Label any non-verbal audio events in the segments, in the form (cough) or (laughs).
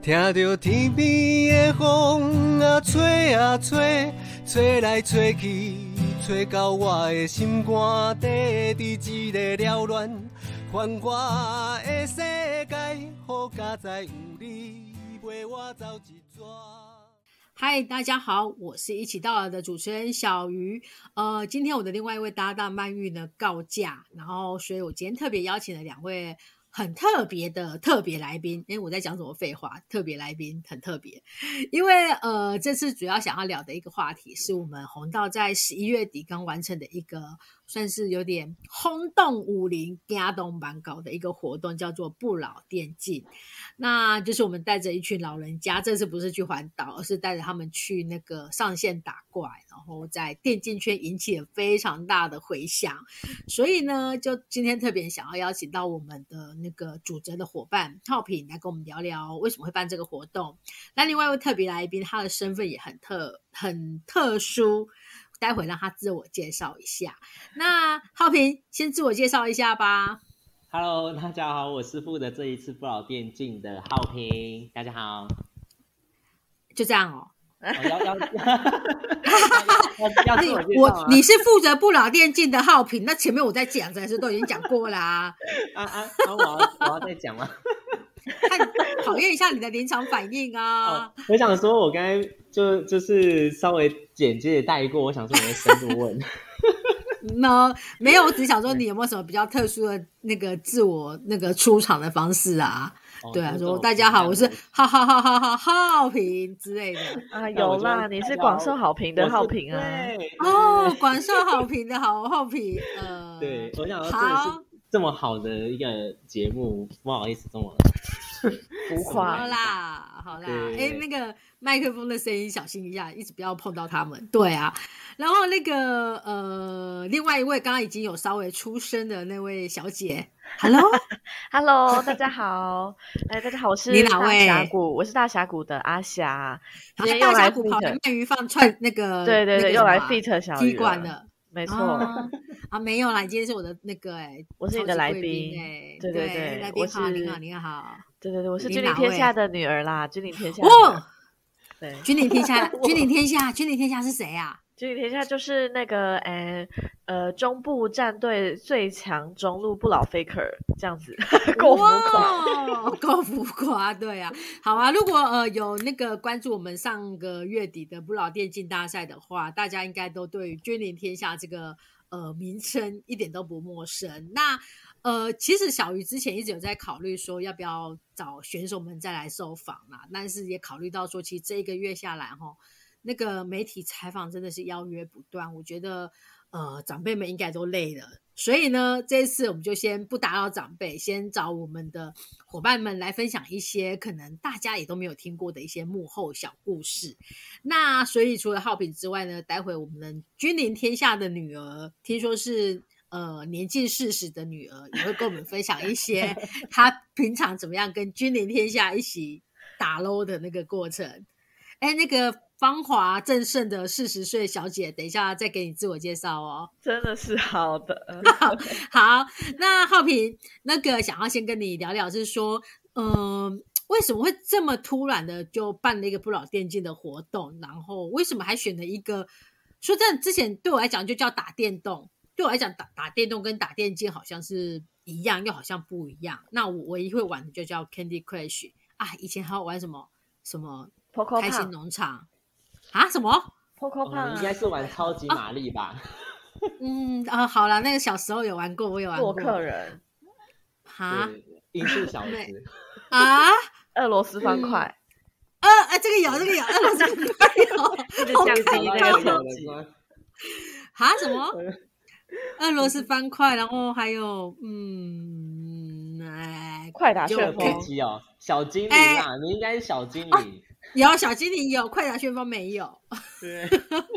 听着天边的风啊吹啊吹，吹来吹去，吹到我的心肝底，伫一个缭乱繁华的世界，好佳哉有你陪我走一逝。嗨，大家好，我是一起到了的主持人小鱼。呃，今天我的另外一位搭档曼玉呢告假，然后所以我今天特别邀请了两位。很特别的特别来宾，因为我在讲什么废话？特别来宾很特别，因为呃，这次主要想要聊的一个话题，是我们红道在十一月底刚完成的一个。算是有点轰动武林、压动蛮高的一个活动，叫做不老电竞。那就是我们带着一群老人家，这次不是去环岛，而是带着他们去那个上线打怪，然后在电竞圈引起了非常大的回响。所以呢，就今天特别想要邀请到我们的那个主责的伙伴浩平来跟我们聊聊为什么会办这个活动。那另外一位特别来宾，他的身份也很特很特殊。待会让他自我介绍一下。那浩平先自我介绍一下吧。Hello，大家好，我是负责这一次不老电竞的浩平。大家好。就这样哦。要要。(laughs) 我你是负责不老电竞的浩平，那前面我在讲，还是都已经讲过啦。啊啊，我要我要再讲吗？看，考验一下你的临场反应啊！(laughs) 我想说，我刚才就就是稍微简洁的带过，我想说你会深度问。(laughs) 那没有，我只想说你有没有什么比较特殊的那个自我那个出场的方式啊？对啊，说大家好，我是哈哈哈哈哈好评之类的 (laughs) 啊，(laughs) 有啦，你是广受好评的好评啊！哦，(laughs) 广受好评的好好评，呃，对，我想好。这么好的一个节目，不好意思这么 (laughs) 浮夸。好啦，好啦，哎，那个麦克风的声音小心一下，一直不要碰到他们。对啊，然后那个呃，另外一位刚刚已经有稍微出声的那位小姐，Hello，Hello，(laughs) 大家好，哎，大家好，我是大峡谷，我是大峡谷的阿霞，今天又来 fit 鳗鱼放串那个，对对对，又来 fit 小踢馆了。没错。啊，没有啦，今天是我的那个哎，我是你的来宾哎，对对对，来宾好，你好，你好，对对对，我是君临天下的女儿啦，君临天下，对，君临天下，(laughs) 君临天下，君临天下是谁啊？(laughs) 君临天下就是那个诶呃中部战队最强中路不老 faker 这样子，(laughs) 够浮夸，够浮夸，对啊，好啊，如果呃有那个关注我们上个月底的不老电竞大赛的话，大家应该都对君临天下这个呃名称一点都不陌生。那呃其实小鱼之前一直有在考虑说要不要找选手们再来受访啦，但是也考虑到说其实这一个月下来哈。那个媒体采访真的是邀约不断，我觉得呃长辈们应该都累了，所以呢这一次我们就先不打扰长辈，先找我们的伙伴们来分享一些可能大家也都没有听过的一些幕后小故事。那所以除了浩品之外呢，待会我们的君临天下的女儿，听说是呃年近四十的女儿，也会跟我们分享一些 (laughs) 她平常怎么样跟君临天下一起打 low 的那个过程。哎，那个。芳华正盛的四十岁小姐，等一下再给你自我介绍哦。真的是好的，(laughs) 好。那浩平，那个想要先跟你聊聊，是说，嗯，为什么会这么突然的就办了一个不老电竞的活动？然后为什么还选了一个？说真的，之前对我来讲就叫打电动，对我来讲打打电动跟打电竞好像是一样，又好像不一样。那我唯一会玩的就叫 Candy Crush 啊，以前还有玩什么什么开心农场。啊？什么？Poco 胖应该是玩超级玛丽吧？嗯啊，好了，那个小时候有玩过，我有玩过。客人 (laughs) 啊，音速小子啊，俄罗斯方块。呃呃，这个有，这个有，俄罗斯方块有，降低那个成绩。啊？什么？(laughs) (laughs) 俄罗斯方块，然后还有嗯，哎，快打旋风哦，小精灵啊，你应该是小精灵。有小精灵有，快打旋风没有。对，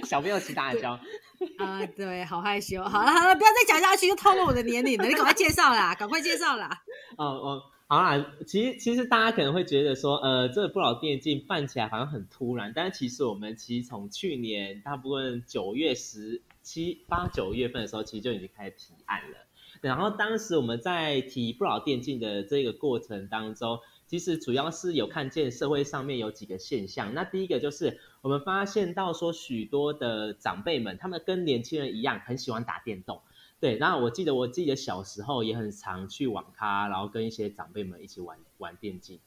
小朋友骑大胶。(laughs) 啊，对，好害羞。好了好了，不要再讲下去，就透露我的年龄了。你赶快介绍啦，(laughs) 赶快介绍啦。哦哦，好啦，其实其实大家可能会觉得说，呃，这个不老电竞办起来好像很突然，但是其实我们其实从去年大部分九月十七八九月份的时候，其实就已经开始提案了。然后当时我们在提不老电竞的这个过程当中。其实主要是有看见社会上面有几个现象。那第一个就是我们发现到说，许多的长辈们，他们跟年轻人一样，很喜欢打电动。对，那我记得我自己的小时候也很常去网咖，然后跟一些长辈们一起玩玩电竞、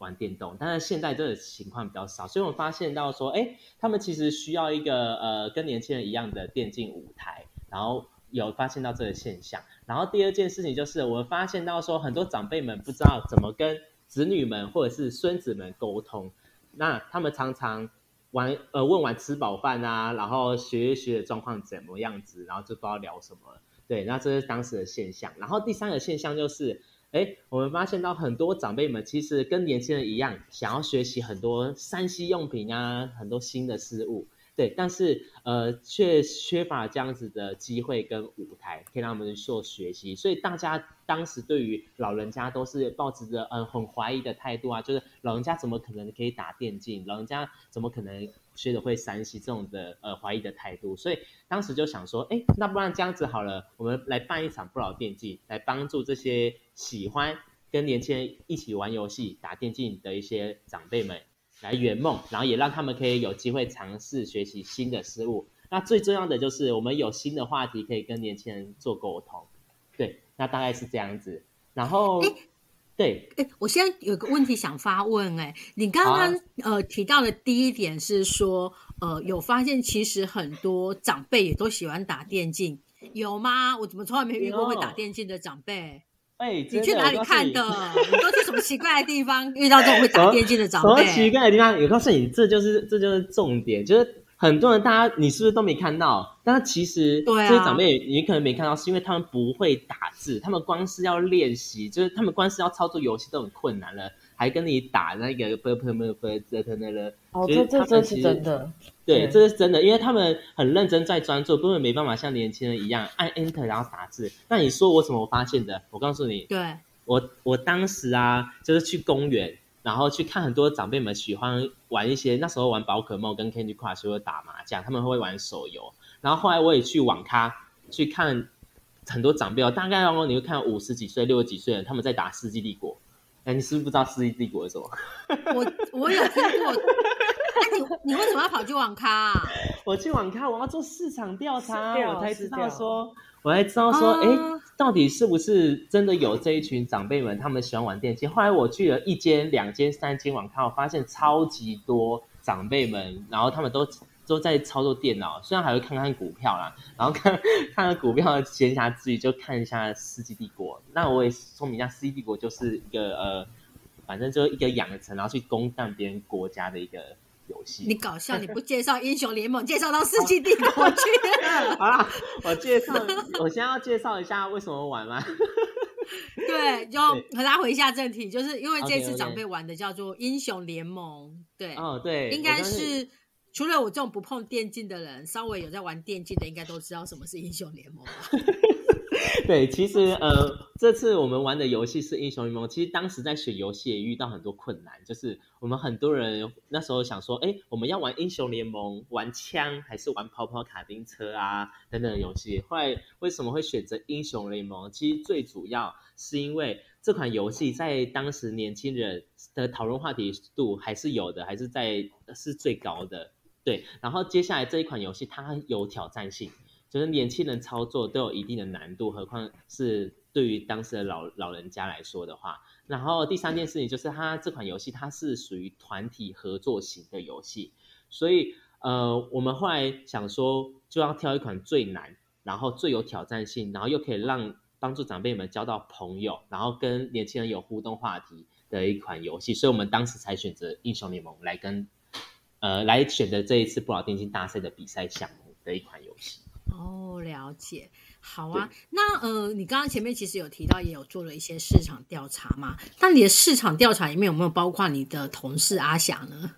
玩电动。但是现在这个情况比较少，所以我发现到说，哎，他们其实需要一个呃跟年轻人一样的电竞舞台，然后有发现到这个现象。然后第二件事情就是，我发现到说，很多长辈们不知道怎么跟子女们或者是孙子们沟通，那他们常常玩呃问完吃饱饭啊，然后学一学的状况怎么样子，然后就不知道聊什么了。对，那这是当时的现象。然后第三个现象就是，哎，我们发现到很多长辈们其实跟年轻人一样，想要学习很多山西用品啊，很多新的事物。对，但是呃，却缺乏这样子的机会跟舞台，可以让他们做学习。所以大家当时对于老人家都是抱持着嗯很怀疑的态度啊，就是老人家怎么可能可以打电竞？老人家怎么可能学的会山西这种的呃怀疑的态度？所以当时就想说，哎，那不然这样子好了，我们来办一场不老电竞，来帮助这些喜欢跟年轻人一起玩游戏、打电竞的一些长辈们。来圆梦，然后也让他们可以有机会尝试学习新的事物。那最重要的就是我们有新的话题可以跟年轻人做沟通。对，那大概是这样子。然后，对，哎，我现在有个问题想发问，哎，你刚刚呃提到的第一点是说，呃，有发现其实很多长辈也都喜欢打电竞，有吗？我怎么从来没遇过会打电竞的长辈？哎，你去哪里看的？(laughs) 你都去什么奇怪的地方遇到这种会打电竞的长辈？什么奇怪的地方？我告诉你，这就是这就是重点，就是很多人大家你是不是都没看到？但是其实这些长辈你可能没看到，是因为他们不会打字，他们光是要练习，就是他们光是要操作游戏都很困难了。还跟你打那个啵啵啵啵折腾的了，哦，这这这是真的，对，这是真的，因为他们很认真在专注，根本没办法像年轻人一样按 Enter 然后打字。那你说我怎么发现的？我告诉你，对我我当时啊，就是去公园，然后去看很多长辈们喜欢玩一些，那时候玩宝可梦跟 Candy Crush 或者打麻将，他们会玩手游。然后后来我也去网咖去看很多长辈哦，大概哦你会看五十几岁、六十几岁的他们在打《世纪帝国》。哎，你是不是不知道《世纪帝国》是什么？(laughs) 我我有听过。那你你为什么要跑去网咖？啊 (laughs) 我去网咖，我要做市场调查，我才知道说，我才知道说，哎，到底是不是真的有这一群长辈们，他们喜欢玩电竞？后来我去了一间、两间、三间网咖，我发现超级多长辈们，然后他们都。都在操作电脑，虽然还会看看股票啦，然后看看看股票闲暇之余就看一下《世纪帝国》。那我也说明一下，《世纪帝国》就是一个呃，反正就一个养成，然后去攻占别人国家的一个游戏。你搞笑，你不介绍英雄联盟，介绍到《世纪帝国》去？(laughs) 好啦，我介绍，我先要介绍一下为什么玩吗？(laughs) 对，就拉回一下正题，就是因为这次长辈玩的叫做《英雄联盟》。对，哦，对，应该是。除了我这种不碰电竞的人，稍微有在玩电竞的，应该都知道什么是英雄联盟吧？(laughs) 对，其实呃，这次我们玩的游戏是英雄联盟。其实当时在选游戏也遇到很多困难，就是我们很多人那时候想说，哎，我们要玩英雄联盟，玩枪还是玩跑跑卡丁车啊等等游戏？后来为什么会选择英雄联盟？其实最主要是因为这款游戏在当时年轻人的讨论话题度还是有的，还是在是最高的。对，然后接下来这一款游戏它有挑战性，就是年轻人操作都有一定的难度，何况是对于当时的老老人家来说的话。然后第三件事情就是它这款游戏它是属于团体合作型的游戏，所以呃我们后来想说就要挑一款最难，然后最有挑战性，然后又可以让帮助长辈们交到朋友，然后跟年轻人有互动话题的一款游戏，所以我们当时才选择英雄联盟来跟。呃，来选择这一次不老电竞大赛的比赛项目的一款游戏。哦，了解，好啊。那呃，你刚刚前面其实有提到，也有做了一些市场调查嘛？那你的市场调查里面有没有包括你的同事阿霞呢？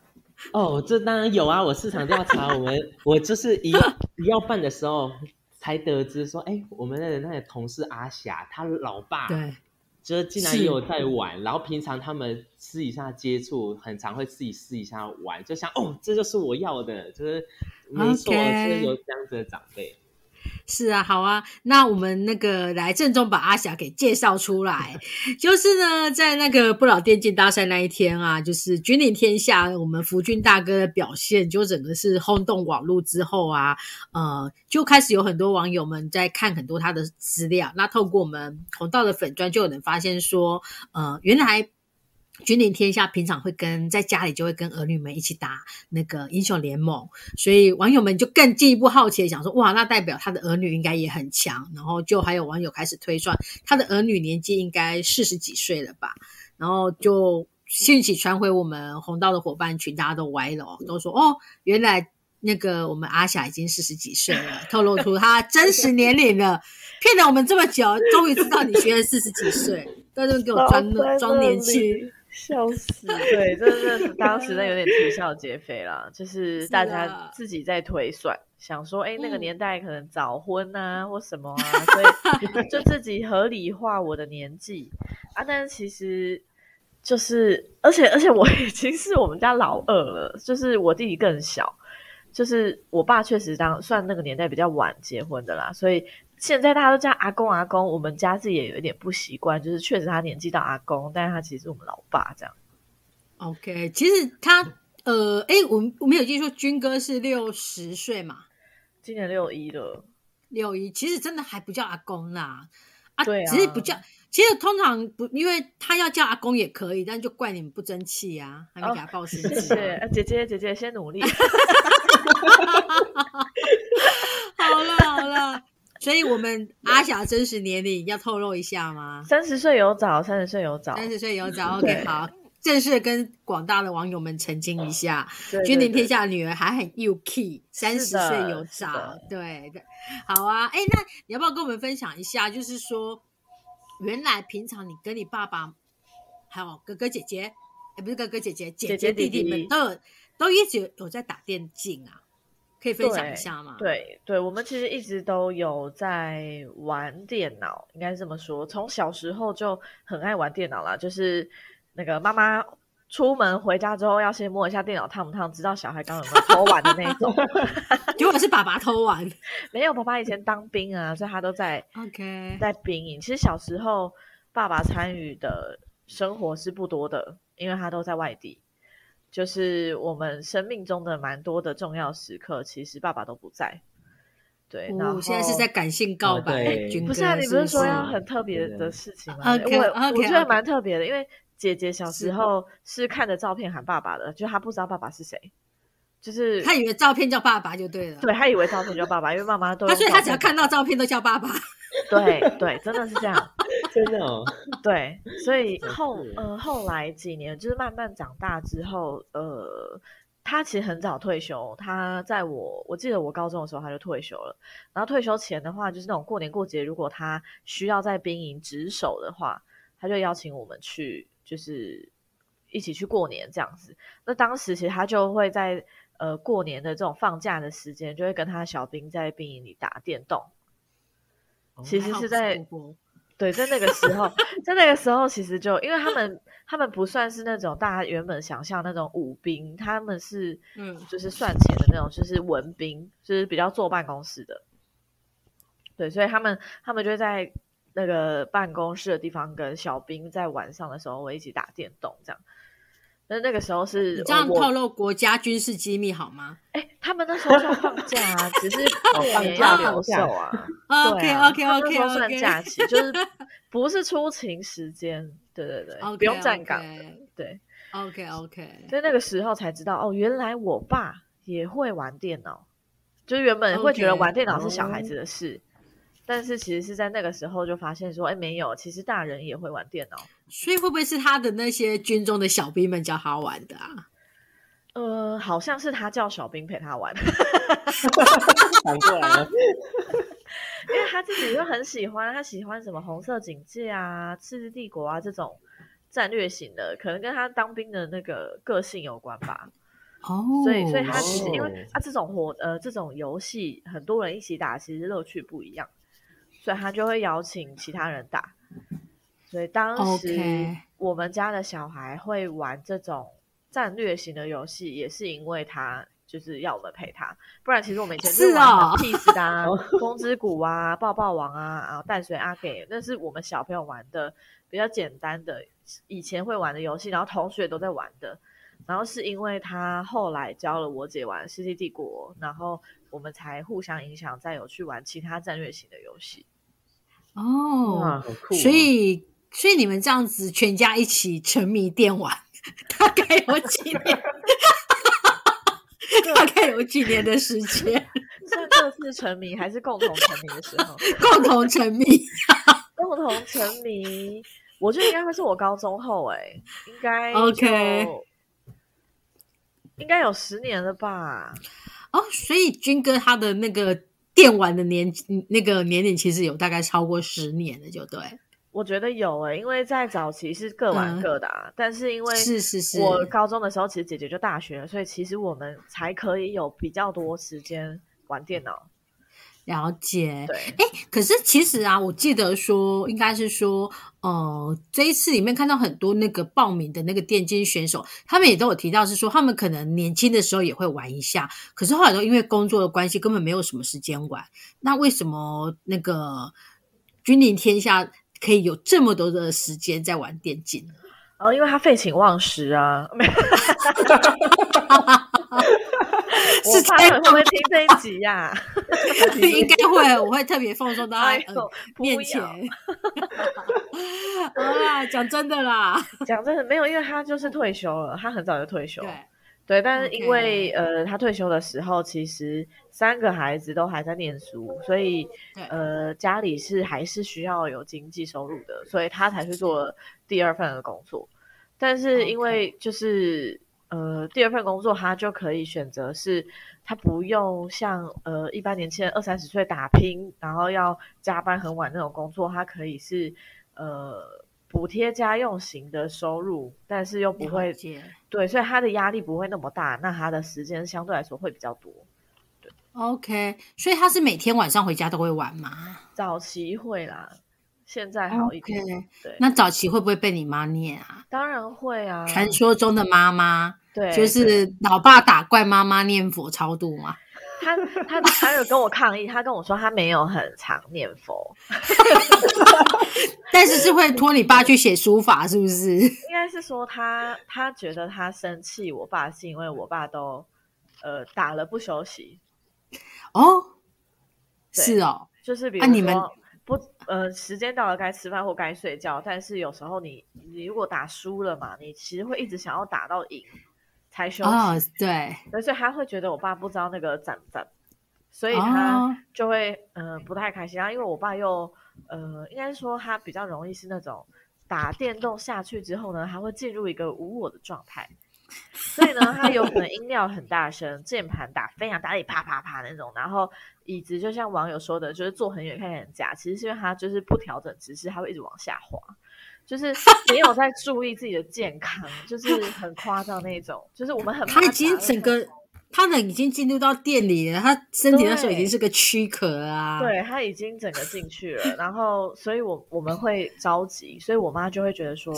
哦，这当然有啊。我市场调查，我们 (laughs) 我就是一一要办的时候才得知说，哎，我们的那个同事阿霞，她老爸对。就是竟然也有在玩，然后平常他们私底下接触，很常会自己私底下玩，就想哦，这就是我要的，就是没错，是有这样子的长辈。是啊，好啊，那我们那个来郑重把阿霞给介绍出来。(laughs) 就是呢，在那个不老电竞大赛那一天啊，就是君临天下，我们福君大哥的表现就整个是轰动网络之后啊，呃，就开始有很多网友们在看很多他的资料。那透过我们红道的粉砖，就有人发现说，呃，原来。君临天下，平常会跟在家里就会跟儿女们一起打那个英雄联盟，所以网友们就更进一步好奇，想说哇，那代表他的儿女应该也很强。然后就还有网友开始推算，他的儿女年纪应该四十几岁了吧？然后就信息传回我们红道的伙伴群，大家都歪了哦，都说哦，原来那个我们阿霞已经四十几岁了，透露出他真实年龄了，骗了我们这么久，终于知道你学了四十几岁，在这给我装装年轻。笑死！(laughs) 对，真的是当时那有点啼笑皆非啦，就 (laughs) 是大家自己在推算，想说，哎，那个年代可能早婚啊，或什么啊，所以就 (laughs) 自己合理化我的年纪啊。但是其实就是，而且而且我已经是我们家老二了，就是我弟弟更小，就是我爸确实当算那个年代比较晚结婚的啦，所以。现在大家都叫阿公阿公，我们家自己也有一点不习惯，就是确实他年纪到阿公，但是他其实是我们老爸这样。OK，其实他呃，哎，我我没有记错，军哥是六十岁嘛，今年六一了，六一其实真的还不叫阿公啦，啊，对，其实不叫，其实通常不，因为他要叫阿公也可以，但就怪你们不争气啊，还没给他报薪。谢谢姐姐，姐姐先努力。(laughs) 好了。所以，我们 (laughs) 阿霞真实年龄要透露一下吗？三十岁有找，三十岁有找，三十岁有找。OK，好，正式跟广大的网友们澄清一下，君临天下的女儿还很 UK，三十岁有找，对对。好啊，哎，那你要不要跟我们分享一下？就是说，原来平常你跟你爸爸还有哥哥姐姐，哎，不是哥哥姐姐，姐姐弟弟们都有都一直有在打电竞啊。可以分享一下吗？对对，我们其实一直都有在玩电脑，应该是这么说。从小时候就很爱玩电脑啦，就是那个妈妈出门回家之后要先摸一下电脑烫不烫，知道小孩刚有没有偷玩的那种。(laughs) 结果是爸爸偷玩，没有，爸爸以前当兵啊，所以他都在 (laughs) OK 在兵营。其实小时候爸爸参与的生活是不多的，因为他都在外地。就是我们生命中的蛮多的重要时刻，其实爸爸都不在。对，我现在是在感性告白，不是啊？你不是说要很特别的事情吗？我我觉得蛮特别的，因为姐姐小时候是看着照片喊爸爸的，就她不知道爸爸是谁，就是她以为照片叫爸爸就对了。对，她以为照片叫爸爸，因为妈妈都所以她只要看到照片都叫爸爸。对对，真的是这样。真的哦，(laughs) 对，所以后呃后来几年就是慢慢长大之后，呃，他其实很早退休，他在我我记得我高中的时候他就退休了，然后退休前的话就是那种过年过节，如果他需要在兵营值守的话，他就邀请我们去，就是一起去过年这样子。那当时其实他就会在呃过年的这种放假的时间，就会跟他小兵在兵营里打电动，其实是在。对，在那个时候，(laughs) 在那个时候，其实就因为他们，他们不算是那种大家原本想象那种武兵，他们是，嗯，就是算钱的那种，就是文兵，就是比较坐办公室的。对，所以他们，他们就在那个办公室的地方跟小兵在晚上的时候，会一起打电动这样。那那个时候是这样透露国家军事机密好吗？哎，他们那时候算放假啊，只是过年要留守啊。OK OK OK OK，算假期，就是不是出勤时间。对对对，不用站岗。对，OK OK。所以那个时候才知道，哦，原来我爸也会玩电脑，就是原本会觉得玩电脑是小孩子的事。但是其实是在那个时候就发现说，哎，没有，其实大人也会玩电脑。所以会不会是他的那些军中的小兵们教他玩的啊？呃，好像是他叫小兵陪他玩，(laughs) 反过来了。(laughs) 因为他自己就很喜欢，他喜欢什么红色警戒啊、赤字帝国啊这种战略型的，可能跟他当兵的那个个性有关吧。哦，所以所以他其实因为他这种活呃这种游戏很多人一起打，其实乐趣不一样。所以他就会邀请其他人打，所以当时我们家的小孩会玩这种战略型的游戏，也是因为他就是要我们陪他，不然其实我们以前就是玩哦。很 peace 的啊，(laughs) 风之谷啊、抱抱王啊、啊淡水阿给，那是我们小朋友玩的比较简单的，以前会玩的游戏，然后同学都在玩的。然后是因为他后来教了我姐玩《世纪帝国》，然后我们才互相影响，再有去玩其他战略型的游戏。哦，好酷、哦！所以所以你们这样子全家一起沉迷电玩，大概有几年？(laughs) 大概有几年的时间，(laughs) 是各自沉迷还是共同沉迷的时候？共同沉迷。(laughs) 共同沉迷，我觉得应该会是我高中后哎、应该 OK 应该有十年了吧？哦，所以军哥他的那个电玩的年那个年龄其实有大概超过十年的，就对。我觉得有诶、因为在早期是各玩嗯各的啊，但是因为是是是我高中的时候其实姐姐就大学了，所以其实我们才可以有比较多时间玩电脑。了解，对，哎，可是其实啊，我记得说，应该是说，呃，这一次里面看到很多那个报名的那个电竞选手，他们也都有提到是说，他们可能年轻的时候也会玩一下，可是后来都因为工作的关系，根本没有什么时间玩。那为什么那个君临天下可以有这么多的时间在玩电竞呢？哦，因为他废寝忘食啊，没有。我是这样爸会不会 (laughs) 听这一集呀、(laughs) 应该会，我会特别放松到他、(laughs) 面前要。啊，讲真的啦，讲真的，没有，因为他就是退休了，他很早就退休。对，对，但是因为呃，他退休的时候，其实三个孩子都还在念书，所以呃，家里是还是需要有经济收入的，所以他才去做第二份的工作。但是因为就是呃，第二份工作他就可以选择是，他不用像呃一般年轻人二三十岁打拼，然后要加班很晚那种工作，他可以是呃补贴家用型的收入，但是又不会对，所以他的压力不会那么大，那他的时间相对来说会比较多。对 OK，所以他是每天晚上回家都会玩吗？早期会啦，现在好一点。对，那早期会不会被你妈念啊？当然会啊。传说中的妈妈，对，就是老爸打怪，妈妈念佛超度嘛。他他他有跟我抗议，他跟我说他没有很常念佛，(laughs) 但是是会托你爸去写书法，是不是？(laughs) 应该是说他他觉得他生气我爸是因为我爸都呃打了不休息，哦，是哦，就是比如啊你们不呃时间到了该吃饭或该睡觉，但是有时候你你如果打输了嘛，你其实会一直想要打到赢才休息。哦，对，对，所以他会觉得我爸不知道那个攒攒，所以他哦就会、呃不太开心。然后因为我爸又呃，应该说他比较容易是那种打电动下去之后呢，他会进入一个无我的状态。所以呢，他有可能音量很大声，键盘打非常大力，啪啪啪那种，然后椅子就像网友说的，就是坐很远看起来很假，其实是因为他就是不调整姿势，他会一直往下滑，就是没有在注意自己的健康，就是很夸张那种，就是我们很怕他已经整个，他人已经进入到店里了，他身体那时候已经是个躯壳啊。，对他已经整个进去了，然后所以我我们会着急，所以我妈就会觉得说，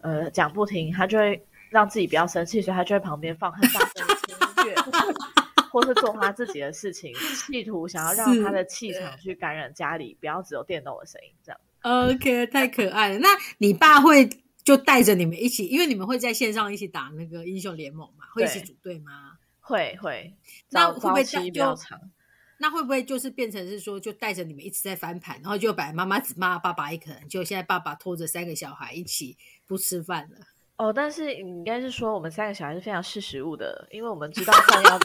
呃，讲不听，她就会让自己不要生气，所以她就会旁边放很大声的音乐，(laughs) 或是做她自己的事情，企图想要让是她的气场去感染家里，不要只有电动的声音这样。OK，太可爱了。那你爸会就带着你们一起，因为你们会在线上一起打那个英雄联盟嘛，会一起对组队吗？会会，那会不会早期比就较长？那会不会就是变成是说，就带着你们一直在翻盘，然后就把妈妈只骂爸爸一可能，就现在爸爸拖着三个小孩一起不吃饭了？哦，但是你应该是说我们三个小孩是非常识时务的，因为我们知道饭要，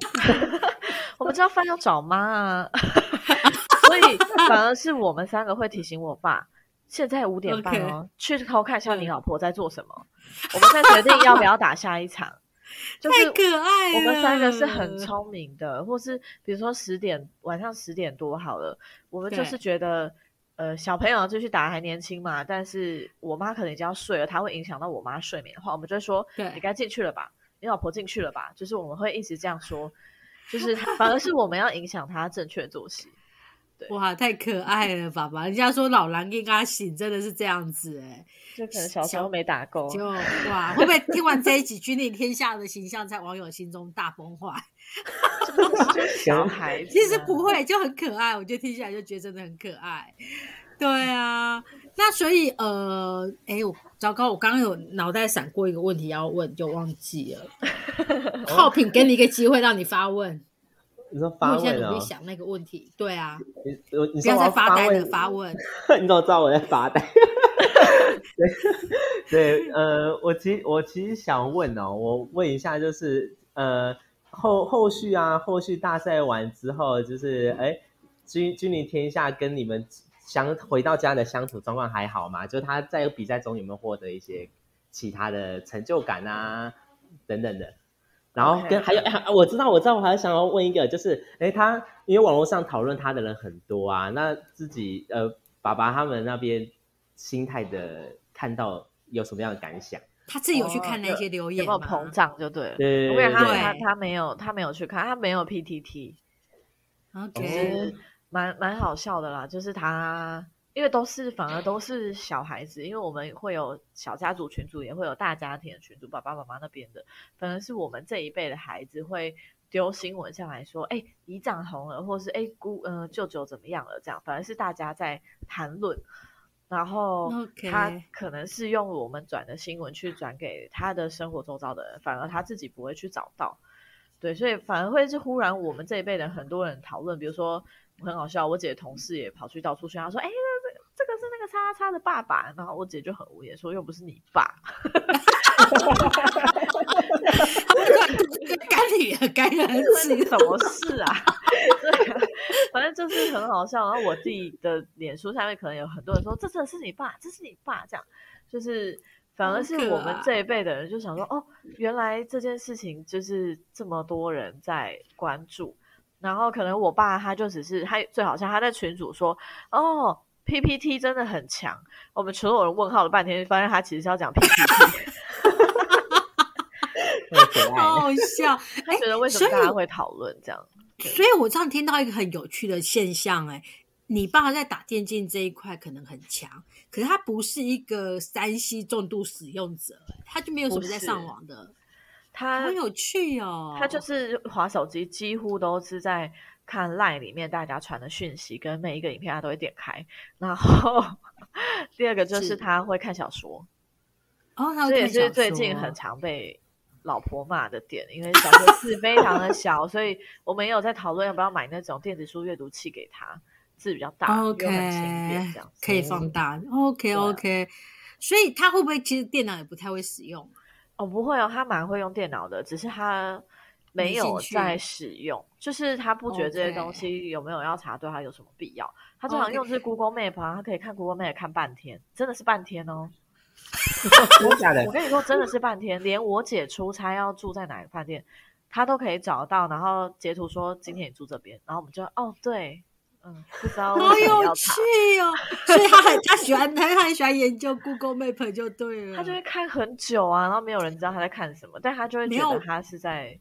(laughs) 我们知道饭要找妈啊，(laughs) 所以反而是我们三个会提醒我爸，现在五点半哦去偷看一下你嗯老婆在做什么，我们再决定要不要打下一场。(laughs) 就是太可爱了！我们三个是很聪明的，或是比如说十点晚上十点多好了，我们就是觉得呃小朋友继续打还年轻嘛，但是我妈可能已经要睡了，她会影响到我妈睡眠的话，我们就会说你该进去了吧，你老婆进去了吧，就是我们会一直这样说，就是反而是我们要影响她正确作息。对，哇，太可爱了，爸爸！人家说老狼跟阿醒真的是这样子哎，就可能小时候没打够，就哇，会不会听完这一集，君临天下的形象在网友心中大崩坏？(laughs) 小孩子其实不会，就很可爱。我觉得听起来就觉得真的很可爱。对啊，那所以呃，哎，我糟糕，我刚刚有脑袋闪过一个问题要问，就忘记了。(laughs) 浩品，给你一个机会让你发问。你说发问啊？我现在努力想那个问题。对啊，你我你不要再发呆了，发问。(laughs) 你怎么知道我在发呆？(laughs) 对 (laughs) 对，呃，我其我其实想问哦，我问一下，就是呃后后续啊，后续大赛完之后，就是哎，君君临天下跟你们。相回到家的相处状况还好吗？就他在比赛中有没有获得一些其他的成就感啊，等等的。然后跟还有，我知道，我知道，我还想要问一个，就是哎，他因为网络上讨论他的人很多啊，那自己呃，爸爸他们那边心态的看到有什么样的感想？他自己有去看那些留言吗？膨胀就对了。对，因为他他他没有他没有去看，他没有 PTT。OK。蛮蛮好笑的啦，就是他，因为都是反而都是小孩子，因为我们会有小家族群组，也会有大家庭的群组，爸爸妈妈那边的，反而是我们这一辈的孩子会丢新闻上来说，哎，姨丈红了，或是哎姑呃舅舅怎么样了，这样，反而是大家在谈论，然后他可能是用我们转的新闻去转给他的生活周遭的人，反而他自己不会去找到，对，所以反而会是忽然我们这一辈的很多人讨论，比如说。很好笑，我姐同事也跑去到处宣，他说：“哎，那个叉叉的爸爸。”然后我姐就很无言说：“又不是你爸。”干你啊，干人是什么事啊？(laughs) 反正就是很好笑。然后我自己的脸书下面可能有很多人说：“这真的是你爸，这是你爸。”这样就是反而是我们这一辈的人就想说：“哦，原来这件事情就是这么多人在关注。”然后可能我爸他就只是他最好像他在群主说哦 PPT 真的很强，我们所有人问号了半天，发现他其实是要讲 PPT，(laughs) 好好笑。(laughs) 他觉得为什么大家会讨论这样？所以我这样听到一个很有趣的现象，哎，你爸在打电竞这一块可能很强，可是他不是一个三 C 重度使用者，他就没有什么在上网的。他很有趣哦，他就是滑手机，几乎都是在看 LINE 里面大家传的讯息，跟每一个影片他都会点开。然后 (laughs) 第二个就是他会看小说，哦，这也是最近很常被老婆骂的点，因为小说字非常的小，所以我们也有在讨论要不要买那种电子书阅读器给他，字比较大，OK，这样可以放大，OK OK。所以他会不会其实电脑也不太会使用？哦，不会哦，他蛮会用电脑的，只是他没有在使用，就是他不觉得这些东西有没有要查，对他有什么必要。他经常用是 Google Map 啊，他可以看 Google Map 看半天，真的是半天哦。(laughs) 真的假的？我跟你说，真的是半天，连我姐出差要住在哪个饭店，他都可以找到，然后截图说今天你住这边，然后我们就哦对。嗯，不知道，好有趣哦！(laughs) 所以他很他喜欢他很喜欢研究 Google Map 就对了。他就会看很久啊，然后没有人知道他在看什么，但他就会觉得他是在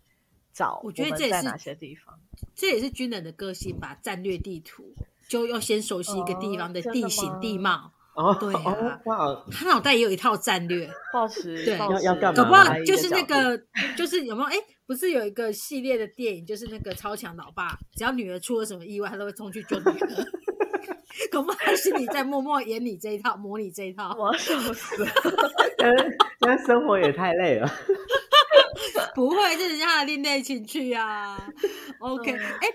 找。我觉得这也是哪些地方，这也是军人的个性吧。战略地图就要先熟悉一个地方的地形地貌。哦，对啊，他脑袋也有一套战略，(laughs) 保持对要要干嘛？搞不好就是那个，就是有没有？哎，不是有一个系列的电影，就是那个超强老爸，只要女儿出了什么意外，他都会冲去救女儿。(laughs) 恐怕他心里在默默演你这一套，模拟这一套。我笑死了，(laughs) 现在生活也太累了。(laughs) 不会，这是他的另类情趣啊。(laughs) OK，哎。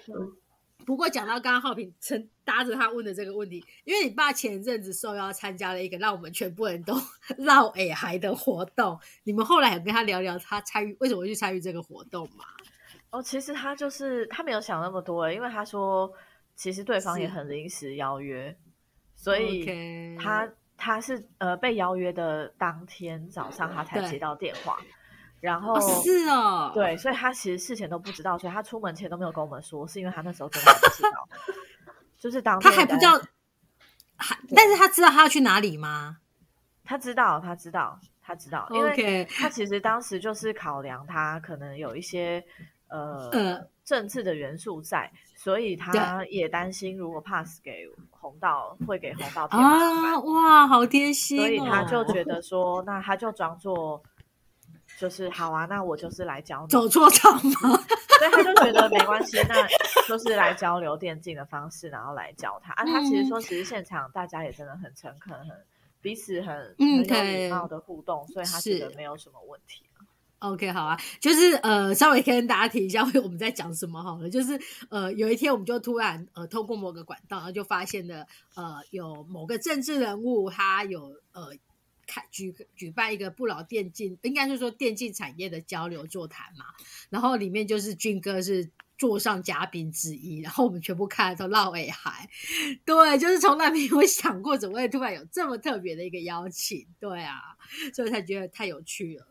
不过讲到刚刚浩平曾搭着他问的这个问题，因为你爸前阵子受邀参加了一个让我们全部人都 (laughs) 绕耳海的活动，你们后来有跟他聊聊他参与为什么会去参与这个活动吗？哦，其实他就是他没有想那么多，因为他说其实对方也很临时邀约，所以他他是呃被邀约的当天早上他才接到电话。然后是哦，对，所以他其实事前都不知道，所以他出门前都没有跟我们说，是因为他那时候真的不知道，(laughs) 就是当他还不知道，还但是他知道他要去哪里吗？他知道，他知道，他知道，因为他其实当时就是考量他可能有一些呃政治的元素在，所以他也担心如果 pass 给红道会给红道添麻烦。哇，好贴心！所以他就觉得说，那他就装作就是好啊，那我就是来教你走错场吗？(laughs) 所以他就觉得没关系，那就是来交流电竞的方式，然后来教他啊。他其实说，其实现场大家也真的很诚恳，很彼此很很有礼貌的互动，所以他觉得没有什么问题。OK，好啊，就是呃，稍微跟大家提一下，我们在讲什么好了。就是呃，有一天我们就突然呃，透过某个管道，然后就发现了呃，有某个政治人物他有呃开举举办一个不老电竞，应该是说电竞产业的交流座谈嘛。然后里面就是军哥是座上嘉宾之一，然后我们全部看都闹尾海，对，就是从来没有想过怎么会突然有这么特别的一个邀请，对啊，所以才觉得太有趣了。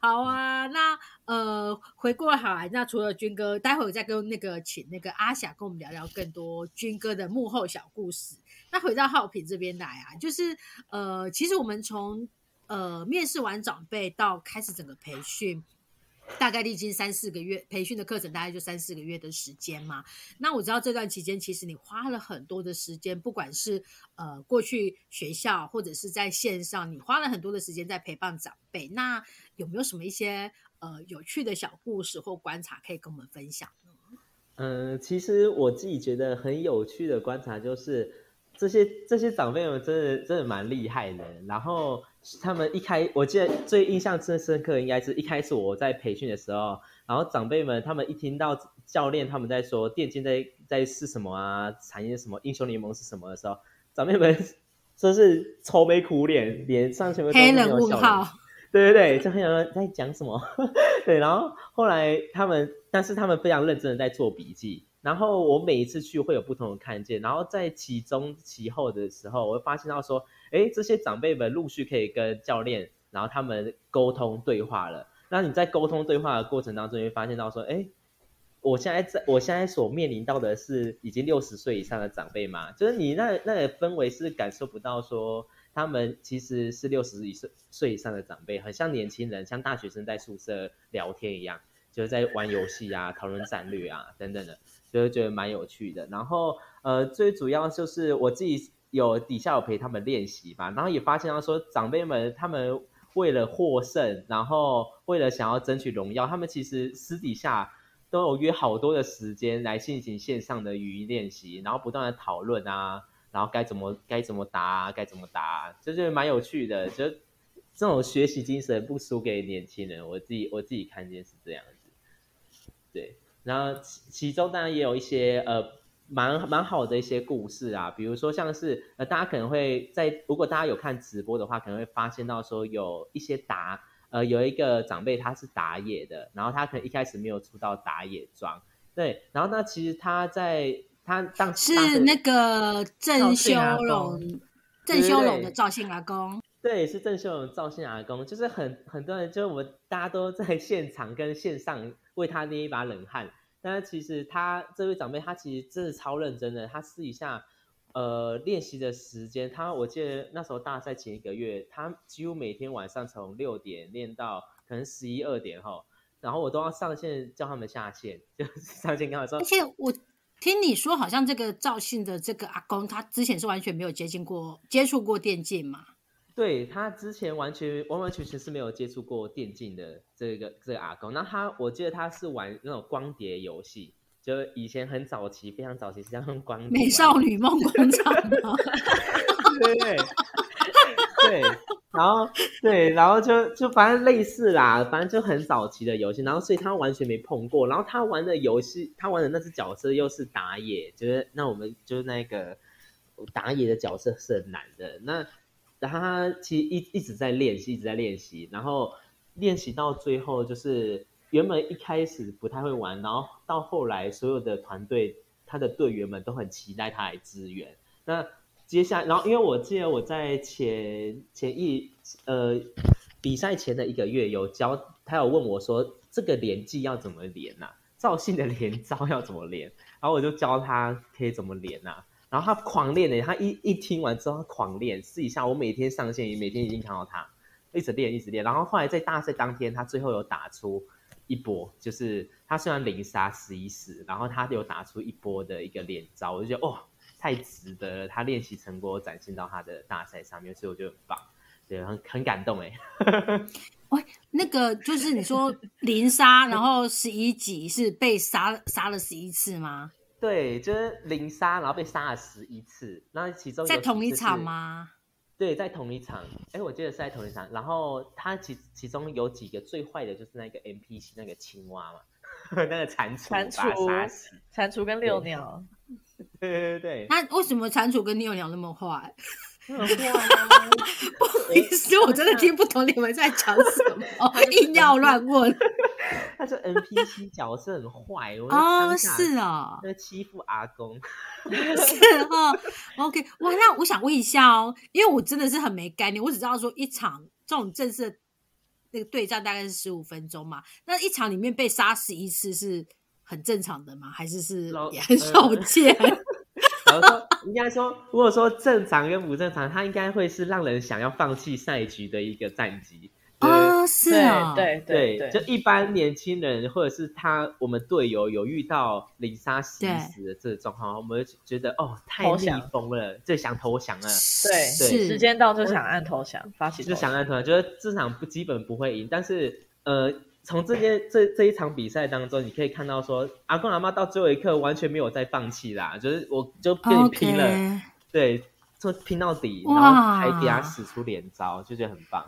好啊，那呃，回过来，那除了军哥，待会儿再跟那个请那个阿霞跟我们聊聊更多军哥的幕后小故事。那回到浩平这边来啊，就是呃，其实我们从呃面试完长辈到开始整个培训。大概历经三四个月培训的课程，大概就三四个月的时间嘛。那我知道这段期间，其实你花了很多的时间，不管是呃过去学校或者是在线上，你花了很多的时间在陪伴长辈。那有没有什么一些呃有趣的小故事或观察可以跟我们分享呢？嗯，其实我自己觉得很有趣的观察就是。这些这些长辈们真的真的蛮厉害的，然后他们一开，我记得最印象最深刻，应该是一开始我在培训的时候，然后长辈们他们一听到教练他们在说电竞在在是什么啊，产业什么，英雄联盟是什么的时候，长辈们 (laughs) 说是愁眉苦脸，脸上全部黑人问号，对对对，就很想在讲什么，(laughs) 对，然后后来他们，但是他们非常认真的在做笔记。然后我每一次去会有不同的看见，然后在其中其后的时候，我会发现到说，哎，这些长辈们陆续可以跟教练，然后他们沟通对话了。那你在沟通对话的过程当中，你会发现到说，哎，我现在在我现在所面临到的是已经六十岁以上的长辈嘛，就是你那那个氛围是感受不到说他们其实是六十岁岁以上的长辈，很像年轻人，像大学生在宿舍聊天一样，就是在玩游戏啊、讨论战略啊等等的。就会觉得蛮有趣的，然后呃，最主要就是我自己有底下有陪他们练习吧，然后也发现到说长辈们他们为了获胜，然后为了想要争取荣耀，他们其实私底下都有约好多的时间来进行线上的语音练习，然后不断的讨论啊，然后该怎么该怎么答，该怎么答，就是蛮有趣的，就这种学习精神不输给年轻人，我自己我自己看见是这样子，对。然后其其中当然也有一些呃蛮蛮好的一些故事啊，比如说像是呃大家可能会在如果大家有看直播的话，可能会发现到说有一些打呃有一个长辈他是打野的，然后他可能一开始没有出到打野装，对，然后那其实他在他当是那个郑修龙郑修龙的赵姓阿公，对，是郑修龙赵信阿公，就是很很多人就是我们大家都在现场跟线上为他捏一把冷汗。但是其实他这位长辈，他其实真的超认真的。他私底下，呃，练习的时间，他我记得那时候大赛前一个月，他几乎每天晚上从六点练到可能十一二点哈，然后我都要上线叫他们下线，就 (laughs) 上线跟他说。而且我听你说，好像这个赵信的这个阿公，他之前是完全没有接近过、接触过电竞嘛？对他之前完全完完全全是没有接触过电竞的这个这个阿公，那他我记得他是玩那种光碟游戏，就以前很早期非常早期是用光碟。美少女梦 (laughs) 工厂吗？对对对，然后对，然后就就反正类似啦，反正就很早期的游戏，然后所以他完全没碰过，然后他玩的游戏，他玩的那只角色又是打野，就是那我们就是那个打野的角色是很难的那。然后他其实一一直在练习，一直在练习，然后练习到最后，就是原本一开始不太会玩，然后到后来所有的团队他的队员们都很期待他来支援。那接下来，然后因为我记得我在前前一呃比赛前的一个月有教他有问我说这个连技要怎么连呐？赵信的连招要怎么连？然后我就教他可以怎么连呐。然后他狂练的，他一一听完之后，他狂练。试一下，我每天上线，也每天已经看到他一直练，一直练。然后后来在大赛当天，他最后有打出一波，就是他虽然零杀十一死，然后他有打出一波的一个连招，我就觉得哦，太值得了，他练习成果展现到他的大赛上面，所以我觉得很棒，对，很很感动哎。(laughs) 喂，那个就是你说零杀，然后十一级是被杀杀了十一次吗？对，就是零杀，然后被杀了十一次，那其中在同一场吗？对，在同一场，哎，我记得是在同一场。然后他其其中有几个最坏的就是那个 NPC 那个青蛙嘛，(laughs) 那个蟾蜍，蟾蜍，蟾蜍跟六 (laughs) 鸟。对对对。那为什么蟾蜍跟六鸟那么坏？不好意思，我真的听不懂你们在讲什么，硬要乱问。他说 NPC 角色很坏，哦，是啊，在欺负阿公，(laughs) 是哦。OK，哇，那我想问一下哦，因为我真的是很没概念，我只知道说一场这种正式的那个对战大概是十五分钟嘛，那一场里面被杀死一次是很正常的吗？还是是也很少见？然后说，应该说，如果说正常跟不正常，它应该会是让人想要放弃赛局的一个战绩。啊，是啊，对对，就一般年轻人或者是他我们队友有遇到零杀死死的这个状况，我们觉得哦太逆风了，就想投降了。对对，时间到就想按投降，发起就想按投降，觉得这场不基本不会赢。但是呃，从这些这这一场比赛当中，你可以看到说阿公阿妈到最后一刻完全没有再放弃啦，就是我就跟你拼了，对，就拼到底，然后还给他使出连招，就觉得很棒。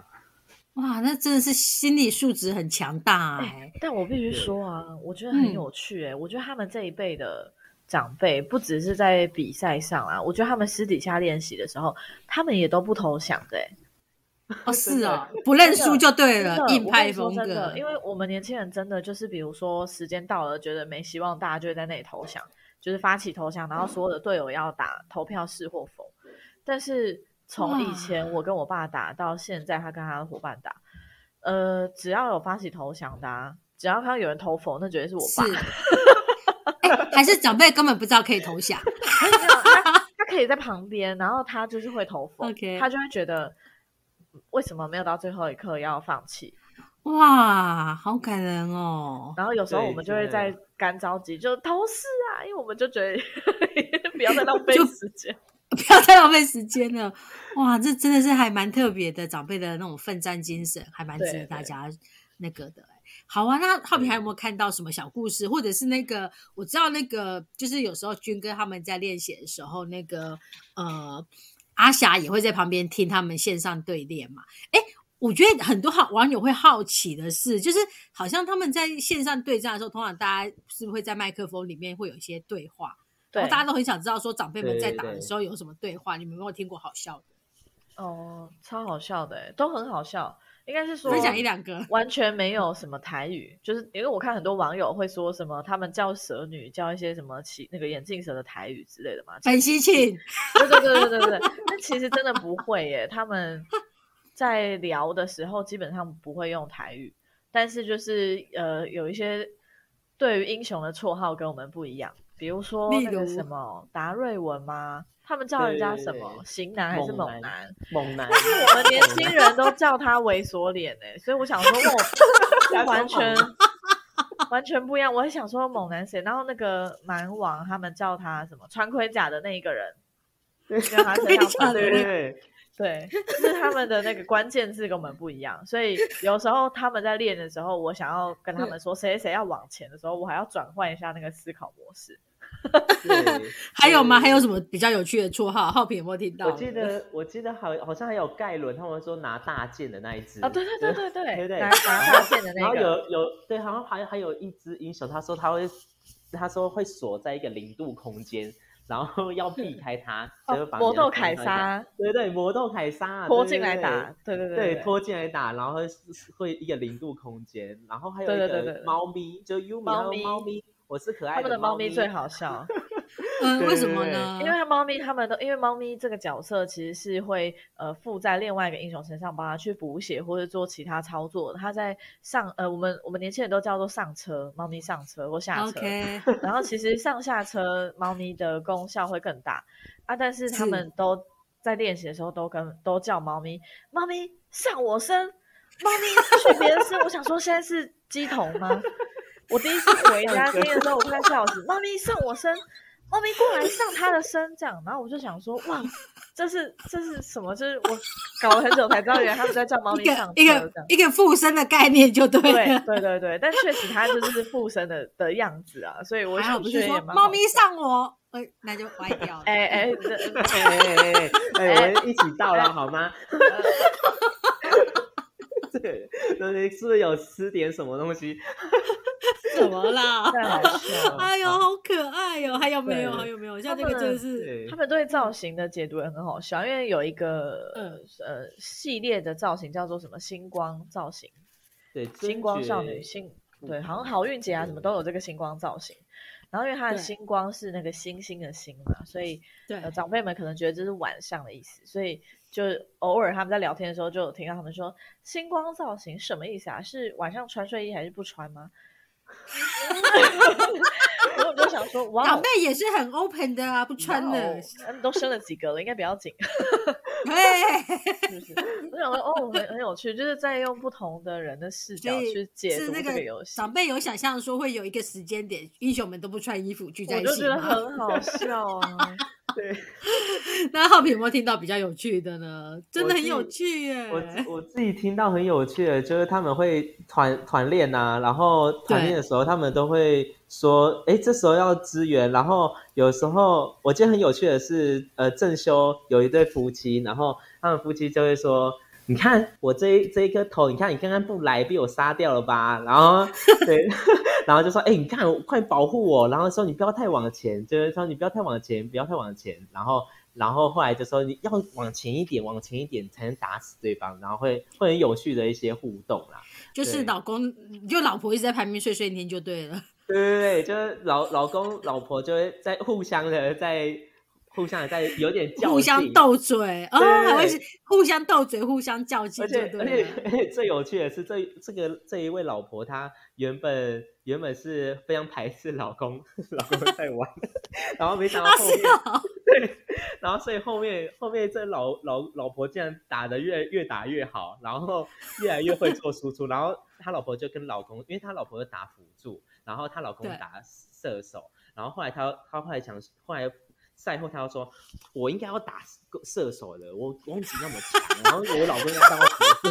哇，那真的是心理素质很强大哎！但我必须说啊，我觉得很有趣哎。我觉得他们这一辈的长辈，不只是在比赛上啊，我觉得他们私底下练习的时候，他们也都不投降的。(laughs) 哦，是啊，(laughs) 不认输就对了，硬派风格。因为我们年轻人真的就是，比如说时间到了，觉得没希望，大家就会在那里投降，就是发起投降，然后所有的队友要打投票是或否。但是。从以前我跟我爸打到现在，他跟他的伙伴打，呃，只要有发起投降的，啊只要看到有人投否，那绝对是我爸。(laughs) 还是长辈根本不知道可以投降，他他可以在旁边，然后他就是会投否，他就会觉得为什么没有到最后一刻要放弃？哇，好感人哦！然后有时候我们就会在干着急，就投是啊，因为我们就觉得 (laughs) 不要再浪费时间。(laughs) 不要再浪费时间了，哇，这真的是还蛮特别的，长辈的那种奋战精神，还蛮值得大家那个的。好啊，那浩平还有没有看到什么小故事，或者是那个我知道那个就是有时候军哥他们在练习的时候，那个呃阿霞也会在旁边听他们线上对练嘛？哎，我觉得很多好网友会好奇的是，就是好像他们在线上对战的时候，通常大家是不是会在麦克风里面会有一些对话？对，大家都很想知道说长辈们在打的时候有什么对话，你们有没有听过好笑的？哦，超好笑的，都很好笑。应该是说分享一两个，(laughs) 完全没有什么台语，就是因为我看很多网友会说什么，他们叫蛇女，叫一些什么起那个眼镜蛇的台语之类的嘛，很稀奇。对对对对对对，那其实真的不会耶。他们在聊的时候基本上不会用台语，但是就是呃有一些对于英雄的绰号跟我们不一样。比如说那个什么达瑞文吗？他们叫人家什么型男还是猛男？猛男。但是我们年轻人都叫他猥琐脸哎，所以我想说，(laughs) 我完全完全不一样。我很想说猛男谁？然后那个蛮王他们叫他什么穿盔甲的那一个人，(laughs) 叫他身上对对对。对，(laughs) 是他们的那个关键字跟我们不一样，所以有时候他们在练的时候，我想要跟他们说谁谁要往前的时候，我还要转换一下那个思考模式。(laughs) (laughs) 还有吗？还有什么比较有趣的绰号？浩平有没有听到？我记得，我记得好好像还有盖伦，他们说拿大剑的那一只啊，对对对对对，对对？(laughs) 拿大剑的那个。然后有有对，好像还还有一只英雄，他说他会他说会锁在一个零度空间。然后要避开他，魔斗凯撒，对对，魔斗凯撒拖进来打，对对对，拖进来打，然后会一个零度空间，然后还有一个猫咪，就优米猫咪。我是可爱的他们的猫咪最好笑，嗯，(laughs) 为什么呢？因为猫咪他们都因为猫咪这个角色其实是会呃附在另外一个英雄身上，帮他去补血或者做其他操作。他在上呃，我们我们年轻人都叫做上车，猫咪上车或下车。然后其实上下车猫咪的功效会更大啊，但是他们都在练习的时候都跟都叫猫咪，猫咪上我身。猫咪去别人身，我想说现在是鸡头吗？我第一次回家听的时候，我快笑死，猫咪上我身。猫咪过来上他的身，这样，然后我就想说，哇，这是这是什么？就是我搞了很久才知道，原来他们在叫猫咪上一个一个附身的概念，就对，对对对对。但确实它就是附身的的样子啊，所以我想不是说猫咪上我，哎，那就歪掉了。哎哎哎哎哎，我们一起到了好吗？(laughs) 对，那你是不是有吃点什么东西？怎么啦？哎呦，好可爱哟！还有没有？还有没有？像这个真的是，他们对造型的解读也很好笑，因为有一个呃呃系列的造型叫做什么星光造型，对，星光少女星，对，好像好运节啊什么都有这个星光造型。然后因为它的星光是那个星星的星嘛，所以对长辈们可能觉得这是晚上的意思，所以就偶尔他们在聊天的时候就有听到他们说星光造型什么意思啊？是晚上穿睡衣还是不穿吗？我就想说，哇，长辈也是很 open 的啊，不穿的，他们都生了几个了，应该比较紧。对，(laughs) 是不是？我想说，哦，很很有趣，就是在用不同的人的视角去解读这个游戏。长辈有想象说会有一个时间点，英雄们都不穿衣服聚在一起，我就觉得很好笑啊。对，(laughs) 那浩平有没有听到比较有趣的呢？真的很有趣耶！(laughs) 我我自己听到很有趣的，就是他们会团团练呐，然后团练的时候，他们都会说：“哎，这时候要支援。”然后有时候我记得很有趣的是，呃，正修有一对夫妻，然后他们夫妻就会说。你看我这一这一颗头，你看你刚刚不来，被我杀掉了吧？然后 (laughs) 对，(laughs) 然后就说，哎，你看，快保护我！然后说你不要太往前，就是说你不要太往前，不要太往前。然后，然后后来就说你要往前一点，往前一点才能打死对方，然后会会很有趣的一些互动啦。就是老公就老婆一直在旁边碎碎念就对了。对对对，就是老老公老婆就会在互相的在。互相在有点互相斗嘴哦，还会是互相斗嘴、互相较劲，而且 (laughs) 而且最有趣的是，这这个这一位老婆，她原本原本是非常排斥老公，(laughs) 老公在玩，(laughs) 然后没想到后面对，然后所以后面后面这老老老婆竟然打的越越打越好，然后越来越会做输出，然后他老婆就跟老公，因为他老婆打辅助，然后他老公打射手，然后后来他他后来想后来。赛后，他要说：“我应该要打射手的，我攻击那么强，然后我老公要当我辅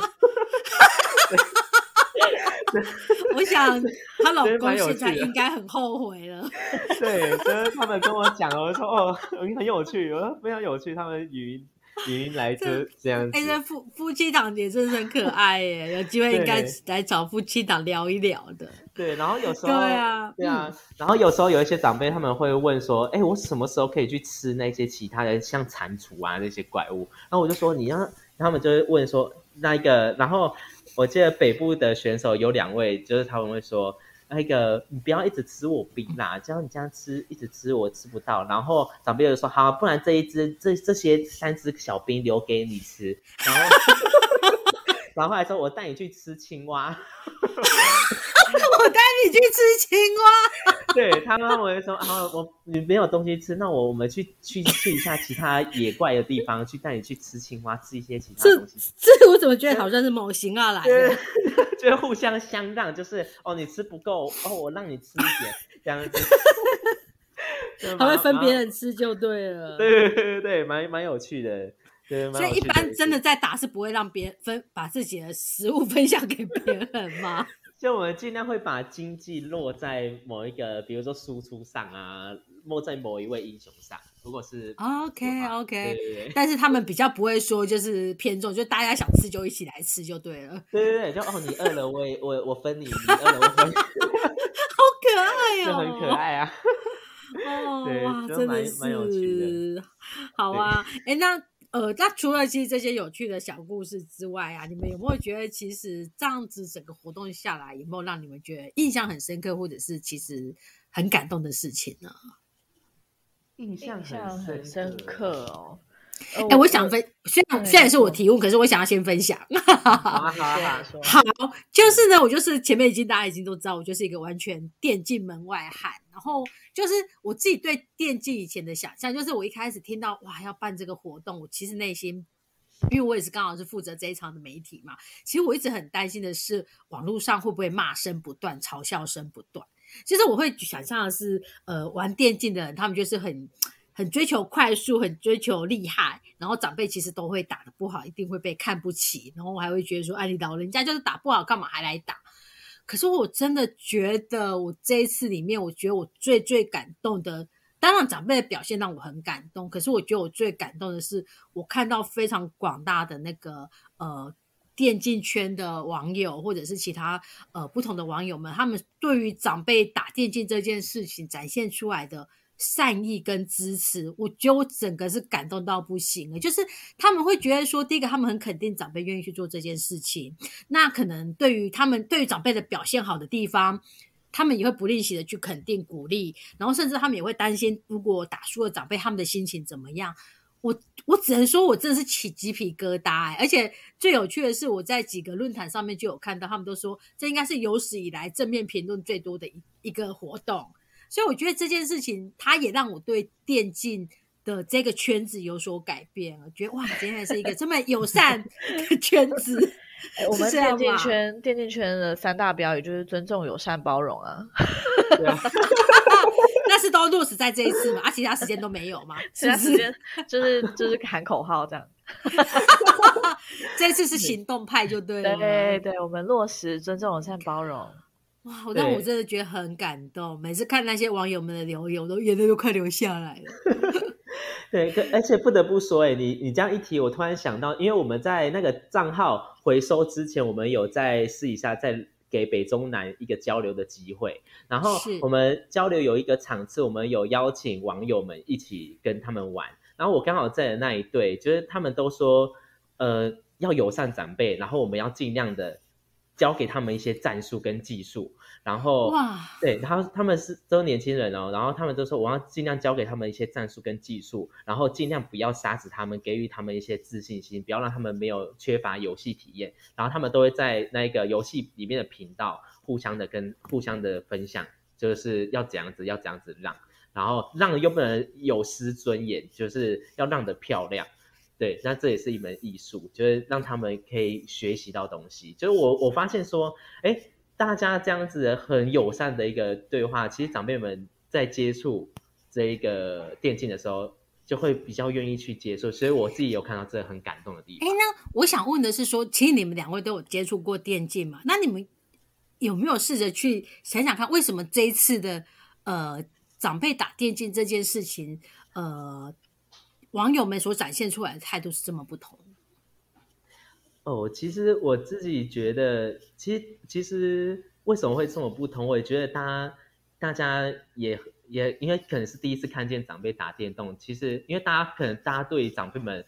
(laughs) 我想她老公现在应该很后悔了。(laughs) 对，就是他们跟我讲，我说：“哦，很有趣，我说非常有趣。”他们语音。语音来就这样子，哎，这夫夫妻档也真是很可爱耶，有机会应该来找夫妻档聊一聊的。对，然后有时候对啊，对啊，然后有时候有一些长辈他们会问说，哎，我什么时候可以去吃那些其他的像蟾蜍啊那些怪物？然后我就说你要，他们就会问说那一个，然后我记得北部的选手有两位，就是他们会说。那个，你不要一直吃我冰啦，这样你这样吃，一直吃我吃不到。然后长辈就说：“好，不然这一只这这些三只小兵留给你吃。”然后，(laughs) 然后后来说：“我带你去吃青蛙。” (laughs) 你去吃青蛙。(laughs) 对他们会说：“啊，我你没有东西吃，那我我们去去去一下其他野怪的地方，去带你去吃青蛙，吃一些其他东西。”这我怎么觉得好像是某型啊来的？(laughs) 就互相相让，就是哦，你吃不够哦，我让你吃一点这样子。(laughs) 他会分别人吃就对了。对对对对，蛮蛮有趣的。对，所以一般真的在打是不会让别人分把自己的食物分享给别人吗？就我们尽量会把经济落在某一个，比如说输出上啊，落在某一位英雄上。如果是 OK OK，但是他们比较不会说就是偏重，就大家想吃就一起来吃就对了。对对对，就哦，你饿了我也我我分你，你饿了我分你。(laughs) 好可爱哦，很可爱啊。(laughs) 哦哇，真的是好啊。哎，那。呃，那除了其实这些有趣的小故事之外啊，你们有没有觉得其实这样子整个活动下来，有没有让你们觉得印象很深刻，或者是其实很感动的事情呢？印象很深刻哦。哎，我想分，虽然虽然是我提问，可是我想要先分享。好好好，(laughs) 好，就是呢，我就是前面已经大家已经都知道，我就是一个完全电竞门外汉。然后就是我自己对电竞以前的想象，就是我一开始听到哇要办这个活动，我其实内心因为我也是刚好是负责这一场的媒体嘛。其实我一直很担心的是，网络上会不会骂声不断，嘲笑声不断。其实我会想象的是，呃，玩电竞的人，他们就是很很追求快速，很追求厉害，然后长辈其实都会打的不好，一定会被看不起，然后我还会觉得说，哎，你老人家就是打不好，干嘛还来打？可是我真的觉得，我这一次里面，我觉得我最最感动的，当然长辈的表现让我很感动。可是我觉得我最感动的是，我看到非常广大的那个呃。电竞圈的网友，或者是其他呃不同的网友们，他们对于长辈打电竞这件事情展现出来的善意跟支持，我觉得我整个是感动到不行了。就是他们会觉得说，第一个他们很肯定长辈愿意去做这件事情，那可能对于他们对于长辈的表现好的地方，他们也会不吝惜的去肯定鼓励，然后甚至他们也会担心，如果打输了长辈，他们的心情怎么样。我我只能说，我真的是起鸡皮疙瘩哎！而且最有趣的是，我在几个论坛上面就有看到，他们都说这应该是有史以来正面评论最多的一一个活动。所以我觉得这件事情，它也让我对电竞的这个圈子有所改变。我觉得哇，今天是一个这么友善的圈子。(laughs) 我们电竞圈电竞圈的三大标语就是尊重、友善、包容啊。(laughs) (laughs) 那是都落实在这一次嘛？啊，其他时间都没有嘛？其他时间就是就是喊口号这样。这次是行动派就对了。对对，我们落实尊重、友善、包容。哇，让我真的觉得很感动。每次看那些网友们的留言，我都眼泪都快流下来了。(laughs) 对，而且不得不说，哎，你你这样一提，我突然想到，因为我们在那个账号回收之前，我们有在试一下，在给北中南一个交流的机会。然后我们交流有一个场次，我们有邀请网友们一起跟他们玩。然后我刚好在的那一队，就是他们都说，呃，要友善长辈，然后我们要尽量的教给他们一些战术跟技术。然后哇，对，然后他们是都年轻人哦，然后他们都说我要尽量教给他们一些战术跟技术，然后尽量不要杀死他们，给予他们一些自信心，不要让他们没有缺乏游戏体验。然后他们都会在那个游戏里面的频道互相的跟互相的分享，就是要怎样子要怎样子让，然后让又不能有失尊严，就是要让的漂亮。对，那这也是一门艺术，就是让他们可以学习到东西。就是我我发现说，哎。大家这样子很友善的一个对话，其实长辈们在接触这一个电竞的时候，就会比较愿意去接受。所以我自己有看到这很感动的地方。哎，那我想问的是，说其实你们两位都有接触过电竞嘛？那你们有没有试着去想想看，为什么这一次的呃长辈打电竞这件事情，呃网友们所展现出来的态度是这么不同？哦，其实我自己觉得，其实其实为什么会这么不同？我也觉得大家大家也也因为可能是第一次看见长辈打电动。其实因为大家可能大家对长辈们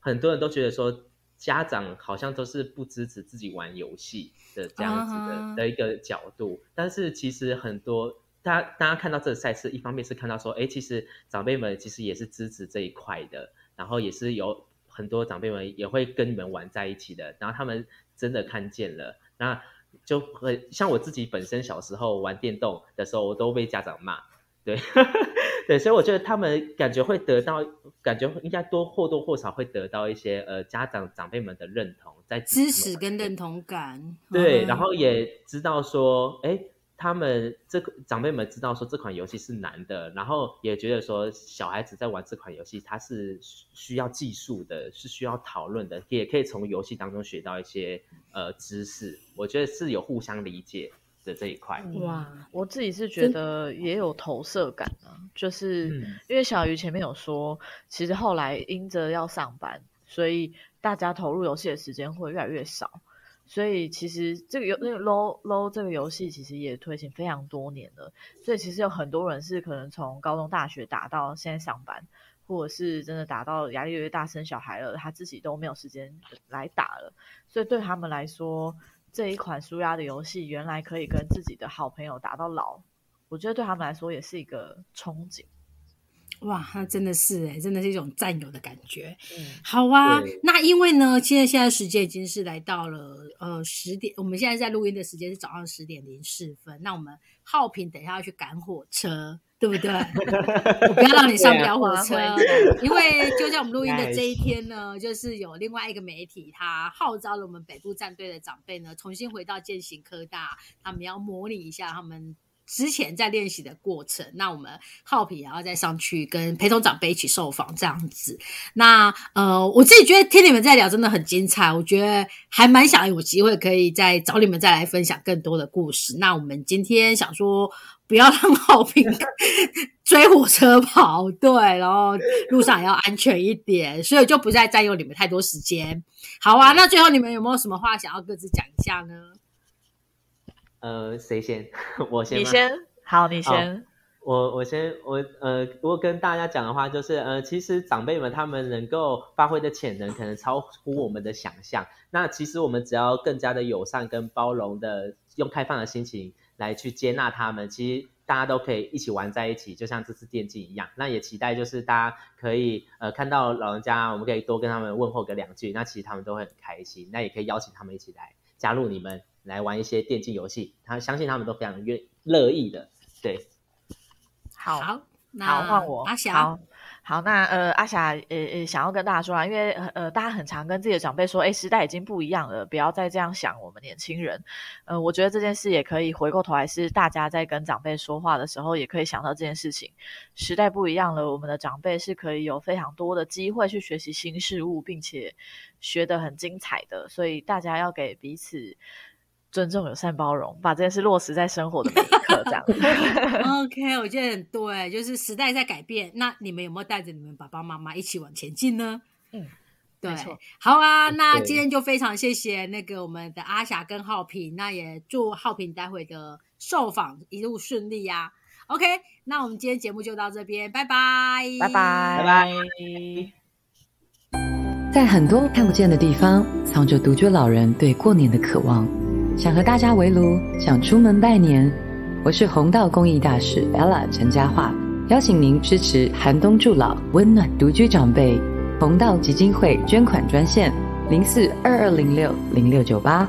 很多人都觉得说，家长好像都是不支持自己玩游戏的这样子的的一个角度。但是其实很多大家大家看到这个赛事，一方面是看到说，哎，其实长辈们其实也是支持这一块的，然后也是有。很多长辈们也会跟你们玩在一起的，然后他们真的看见了，那就很像我自己本身小时候玩电动的时候，我都被家长骂，对 (laughs) 对，所以我觉得他们感觉会得到，感觉应该多或多或少会得到一些呃家长长辈们的认同，在支持跟认同感，对，然后也知道说，哎。他们这个长辈们知道说这款游戏是难的，然后也觉得说小孩子在玩这款游戏，他是需要技术的，是需要讨论的，也可以从游戏当中学到一些呃知识。我觉得是有互相理解的这一块。哇，我自己是觉得也有投射感啊，就是因为小鱼前面有说，其实后来因着要上班，所以大家投入游戏的时间会越来越少。所以其实这个游那个 low low 这个游戏其实也推行非常多年了，所以其实有很多人是可能从高中大学打到现在上班，或者是真的打到压力越大生小孩了，他自己都没有时间来打了。所以对他们来说，这一款舒压的游戏原来可以跟自己的好朋友打到老，我觉得对他们来说也是一个憧憬。哇，那真的是哎，真的是一种战友的感觉。嗯，好啊。那因为呢，现在现在时间已经是来到了呃十点，我们现在在录音的时间是早上十点零四分。那我们浩平等一下要去赶火车，对对不对？(laughs) 我不要让你上不了火车啊，因为就在我们录音的这一 (laughs) 天呢，就是有另外一个媒体，他号召了我们北部战队的长辈呢，重新回到践行科大，他们要模拟一下他们。之前在练习的过程，那我们浩平也要再上去跟陪同长辈一起受访这样子。那呃，我自己觉得听你们在聊真的很精彩，我觉得还蛮想有机会可以再找你们再来分享更多的故事。那我们今天想说，不要让浩平 (laughs) 追火车跑，对，然后路上也要安全一点，所以就不再占用你们太多时间。好啊，那最后你们有没有什么话想要各自讲一下呢？呃，谁先？(laughs) 我先。你先。好，你先。我我先我呃，如果跟大家讲的话，就是呃，其实长辈们他们能够发挥的潜能，可能超乎我们的想象。那其实我们只要更加的友善跟包容的，用开放的心情来去接纳他们，其实大家都可以一起玩在一起，就像这次电竞一样。那也期待就是大家可以呃看到老人家，我们可以多跟他们问候个两句，那其实他们都会很开心。那也可以邀请他们一起来加入你们。来玩一些电竞游戏，他相信他们都非常愿乐意的。对，好，好，那换我阿霞，好，好，那呃，阿霞呃呃，想要跟大家说啊，因为呃，大家很常跟自己的长辈说，哎，时代已经不一样了，不要再这样想我们年轻人。呃，我觉得这件事也可以回过头来，是大家在跟长辈说话的时候，也可以想到这件事情。时代不一样了，我们的长辈是可以有非常多的机会去学习新事物，并且学得很精彩的，所以大家要给彼此。尊重、友善、包容，把这件事落实在生活的每一刻，这样。(laughs) OK，我觉得很对，就是时代在改变。那你们有没有带着你们爸爸妈妈一起往前进呢？嗯，对，好啊。那今天就非常谢谢那个我们的阿霞跟浩平，那也祝浩平待会的受访一路顺利呀。OK，那我们今天节目就到这边，拜拜，拜拜，拜拜。在很多看不见的地方，藏着独居老人对过年的渴望。想和大家围炉，想出门拜年，我是红道公益大使 Ella 陈佳桦，邀请您支持寒冬助老，温暖独居长辈。红道基金会捐款专线：零四二二零六零六九八。